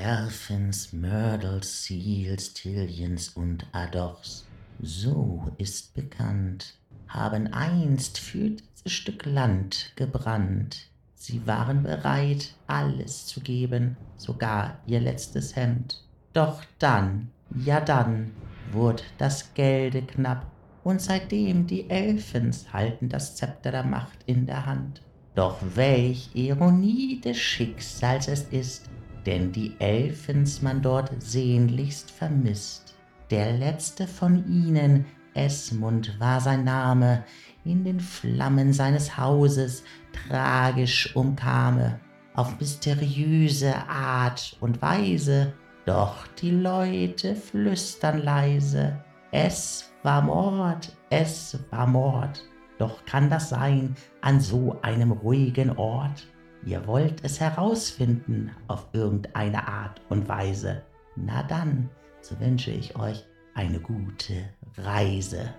Erfins, Myrtles, Seals, Tillions und Adochs, so ist bekannt, haben einst für dieses Stück Land gebrannt. Sie waren bereit, alles zu geben, sogar ihr letztes Hemd. Doch dann, ja dann, wurde das Gelde knapp, und seitdem die Elfens halten das Zepter der Macht in der Hand. Doch welch Ironie des Schicksals es ist, denn die Elfens man dort sehnlichst vermisst. Der letzte von ihnen, Esmund war sein Name, in den Flammen seines Hauses tragisch umkame, auf mysteriöse Art und Weise, doch die Leute flüstern leise, es war Mord, es war Mord. Doch kann das sein an so einem ruhigen Ort? Ihr wollt es herausfinden auf irgendeine Art und Weise. Na dann, so wünsche ich euch eine gute Reise.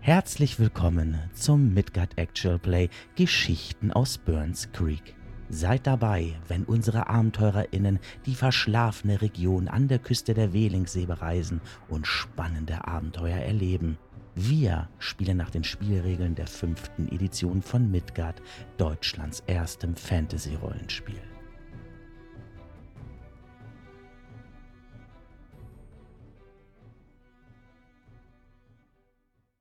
Herzlich willkommen zum Midgard Actual Play Geschichten aus Burns Creek. Seid dabei, wenn unsere AbenteurerInnen die verschlafene Region an der Küste der Welingsee bereisen und spannende Abenteuer erleben. Wir spielen nach den Spielregeln der fünften Edition von Midgard, Deutschlands erstem Fantasy-Rollenspiel.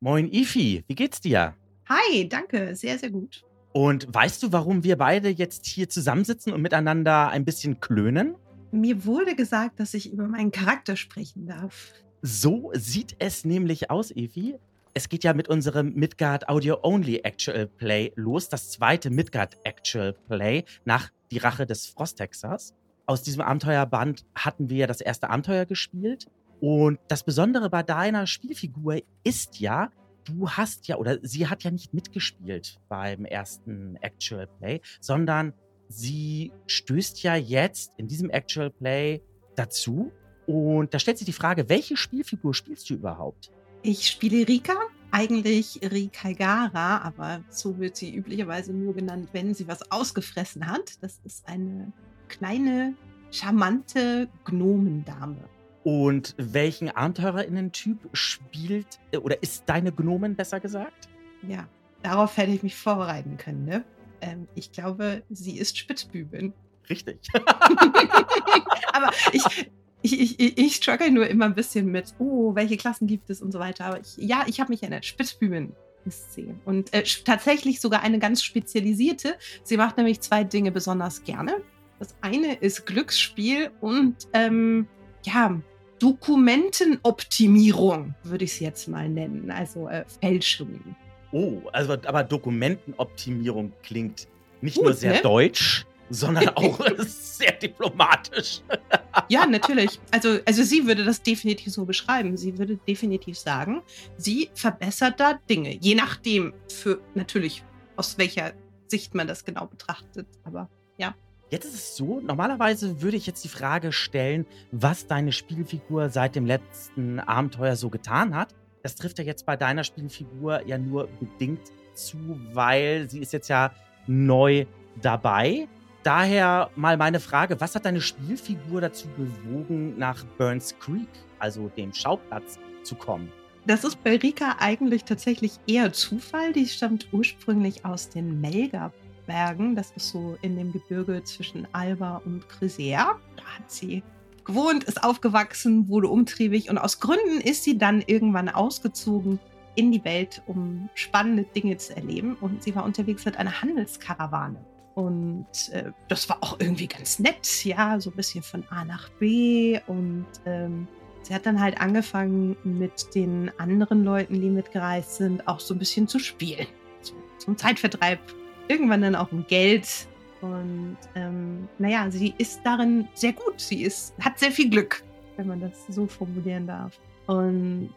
Moin Ifi, wie geht's dir? Hi, danke, sehr, sehr gut. Und weißt du, warum wir beide jetzt hier zusammensitzen und miteinander ein bisschen klönen? Mir wurde gesagt, dass ich über meinen Charakter sprechen darf. So sieht es nämlich aus, Evi. Es geht ja mit unserem Midgard Audio Only Actual Play los, das zweite Midgard Actual Play nach Die Rache des Frosthexers. Aus diesem Abenteuerband hatten wir ja das erste Abenteuer gespielt. Und das Besondere bei deiner Spielfigur ist ja, du hast ja, oder sie hat ja nicht mitgespielt beim ersten Actual Play, sondern sie stößt ja jetzt in diesem Actual Play dazu. Und da stellt sich die Frage, welche Spielfigur spielst du überhaupt? Ich spiele Rika, eigentlich Rikaigara, aber so wird sie üblicherweise nur genannt, wenn sie was ausgefressen hat. Das ist eine kleine, charmante Gnomendame. Und welchen Abenteurerinnen-Typ spielt äh, oder ist deine Gnomen besser gesagt? Ja, darauf hätte ich mich vorbereiten können, ne? Ähm, ich glaube, sie ist Spitzbübin. Richtig. Aber ich, ich, ich, ich struggle nur immer ein bisschen mit, oh, welche Klassen gibt es und so weiter. Aber ich, ja, ich habe mich erinnert. Spitzbübin ist sie. Und äh, tatsächlich sogar eine ganz spezialisierte. Sie macht nämlich zwei Dinge besonders gerne. Das eine ist Glücksspiel und ähm, ja, Dokumentenoptimierung, würde ich es jetzt mal nennen, also äh, Fälschungen. Oh, also aber Dokumentenoptimierung klingt nicht Gut, nur sehr ne? deutsch, sondern auch sehr diplomatisch. ja, natürlich. Also, also sie würde das definitiv so beschreiben. Sie würde definitiv sagen, sie verbessert da Dinge, je nachdem, für natürlich aus welcher Sicht man das genau betrachtet. Aber. Jetzt ist es so, normalerweise würde ich jetzt die Frage stellen, was deine Spielfigur seit dem letzten Abenteuer so getan hat. Das trifft ja jetzt bei deiner Spielfigur ja nur bedingt zu, weil sie ist jetzt ja neu dabei. Daher mal meine Frage, was hat deine Spielfigur dazu bewogen, nach Burns Creek, also dem Schauplatz, zu kommen? Das ist bei Rika eigentlich tatsächlich eher Zufall. Die stammt ursprünglich aus den Melga Bergen. Das ist so in dem Gebirge zwischen Alba und Crisea. Da hat sie gewohnt, ist aufgewachsen, wurde umtriebig und aus Gründen ist sie dann irgendwann ausgezogen in die Welt, um spannende Dinge zu erleben. Und sie war unterwegs mit einer Handelskarawane. Und äh, das war auch irgendwie ganz nett, ja, so ein bisschen von A nach B. Und ähm, sie hat dann halt angefangen, mit den anderen Leuten, die mitgereist sind, auch so ein bisschen zu spielen. So, zum Zeitvertreib irgendwann dann auch um Geld. Und ähm, naja, sie ist darin sehr gut. Sie ist, hat sehr viel Glück, wenn man das so formulieren darf. Und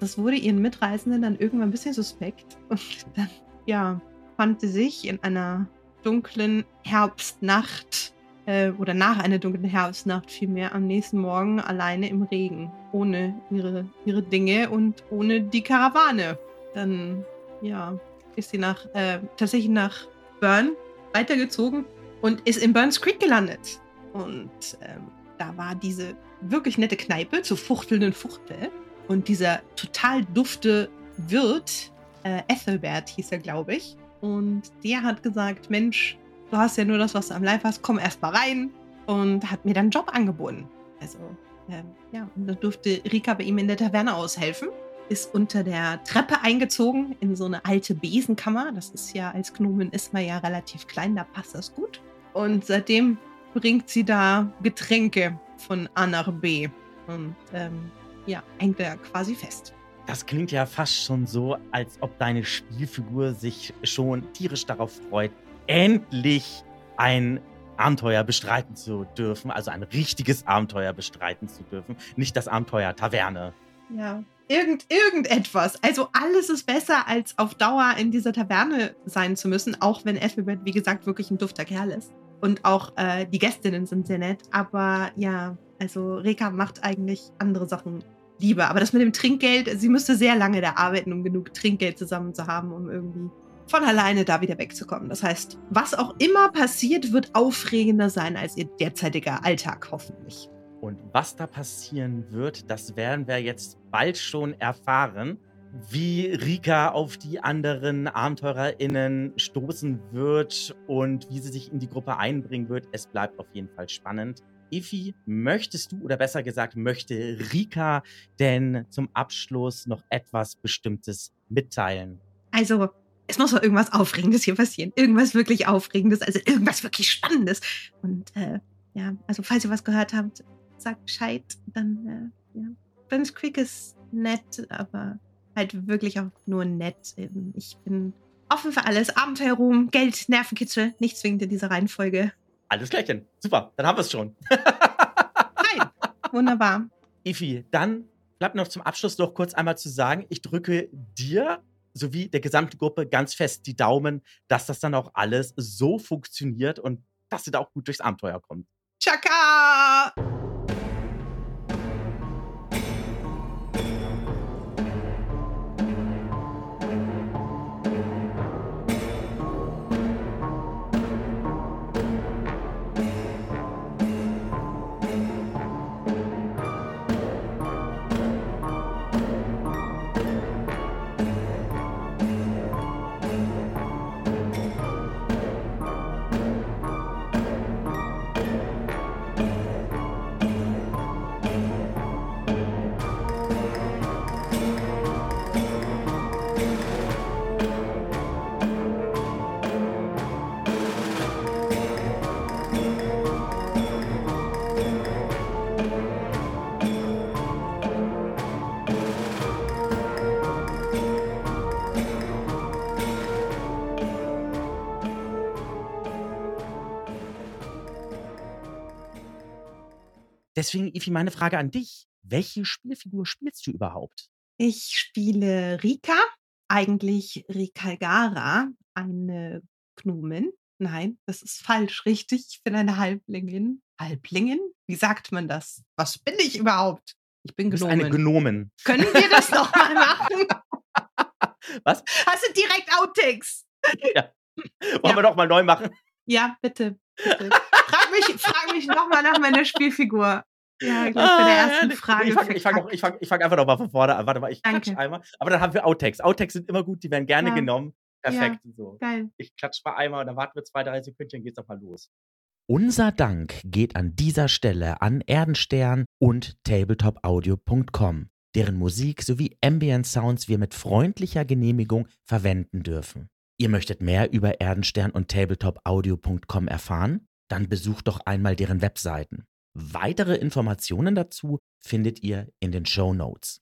das wurde ihren Mitreisenden dann irgendwann ein bisschen suspekt. Und dann, ja, fand sie sich in einer dunklen Herbstnacht äh, oder nach einer dunklen Herbstnacht vielmehr am nächsten Morgen alleine im Regen. ohne ihre, ihre Dinge und ohne die Karawane. Dann, ja, ist sie nach, äh, tatsächlich nach Burn weitergezogen und ist in Burns Creek gelandet. Und ähm, da war diese wirklich nette Kneipe zur fuchtelnden Fuchtel. Und dieser total dufte Wirt, äh, Ethelbert hieß er, glaube ich. Und der hat gesagt, Mensch, du hast ja nur das, was du am Leib hast, komm erst mal rein. Und hat mir dann einen Job angeboten. Also, ähm, ja, und dann durfte Rika bei ihm in der Taverne aushelfen. Ist unter der Treppe eingezogen in so eine alte Besenkammer. Das ist ja, als Gnomen ist man ja relativ klein, da passt das gut. Und seitdem bringt sie da Getränke von A nach B. Und ähm, ja, hängt er quasi fest. Das klingt ja fast schon so, als ob deine Spielfigur sich schon tierisch darauf freut, endlich ein Abenteuer bestreiten zu dürfen, also ein richtiges Abenteuer bestreiten zu dürfen, nicht das Abenteuer Taverne. Ja, irgend, irgendetwas. Also alles ist besser, als auf Dauer in dieser Taverne sein zu müssen, auch wenn Ethelbert, wie gesagt, wirklich ein dufter Kerl ist. Und auch äh, die Gästinnen sind sehr nett. Aber ja, also Reka macht eigentlich andere Sachen lieber. Aber das mit dem Trinkgeld, sie müsste sehr lange da arbeiten, um genug Trinkgeld zusammen zu haben, um irgendwie von alleine da wieder wegzukommen. Das heißt, was auch immer passiert, wird aufregender sein als ihr derzeitiger Alltag, hoffentlich. Und was da passieren wird, das werden wir jetzt bald schon erfahren. Wie Rika auf die anderen AbenteurerInnen stoßen wird und wie sie sich in die Gruppe einbringen wird. Es bleibt auf jeden Fall spannend. Ifi, möchtest du oder besser gesagt, möchte Rika denn zum Abschluss noch etwas Bestimmtes mitteilen? Also, es muss doch irgendwas Aufregendes hier passieren. Irgendwas wirklich Aufregendes, also irgendwas wirklich Spannendes. Und äh, ja, also falls ihr was gehört habt, sagt Bescheid. Dann, äh, ja. Burns Creek ist nett, aber halt wirklich auch nur nett. Ich bin offen für alles. Abenteuerruhm, Geld, Nervenkitzel. Nicht zwingend in dieser Reihenfolge. Alles klärchen. Super, dann haben wir es schon. Nein, wunderbar. Ifi, dann bleibt noch zum Abschluss noch kurz einmal zu sagen, ich drücke dir sowie der gesamten Gruppe ganz fest die Daumen, dass das dann auch alles so funktioniert und dass ihr da auch gut durchs Abenteuer kommt. Chaka! Deswegen, Ifi, meine Frage an dich. Welche Spielfigur spielst du überhaupt? Ich spiele Rika, eigentlich Rikalgara, eine Gnomin. Nein, das ist falsch, richtig. Ich bin eine Halblingin. Halblingin? Wie sagt man das? Was bin ich überhaupt? Ich bin Gnomin. eine Gnomen. Können wir das nochmal machen? Was? Hast du direkt Outtakes? Ja. Wollen Ja. wir doch mal neu machen? Ja, bitte. bitte. frag mich, frag mich nochmal nach meiner Spielfigur. Ja, gleich bei der ersten Ah, Frage. Ich fange ich fang, noch- ich fang, ich fang einfach nochmal von vorne an. Warte mal, ich Danke. klatsch einmal. Aber dann haben wir Outtakes. Outtakes sind immer gut, die werden gerne Ja. genommen. Perfekt. So. Geil. Ich klatsch mal einmal und dann warten wir zwei, drei Sekündchen, geht's doch mal los. Unser Dank geht an dieser Stelle an Erdenstern und tabletopaudio.com, deren Musik sowie Ambient Sounds wir mit freundlicher Genehmigung verwenden dürfen. Ihr möchtet mehr über Erdenstern und tabletopaudio.com erfahren? Dann besucht doch einmal deren Webseiten. Weitere Informationen dazu findet ihr in den Show Notes.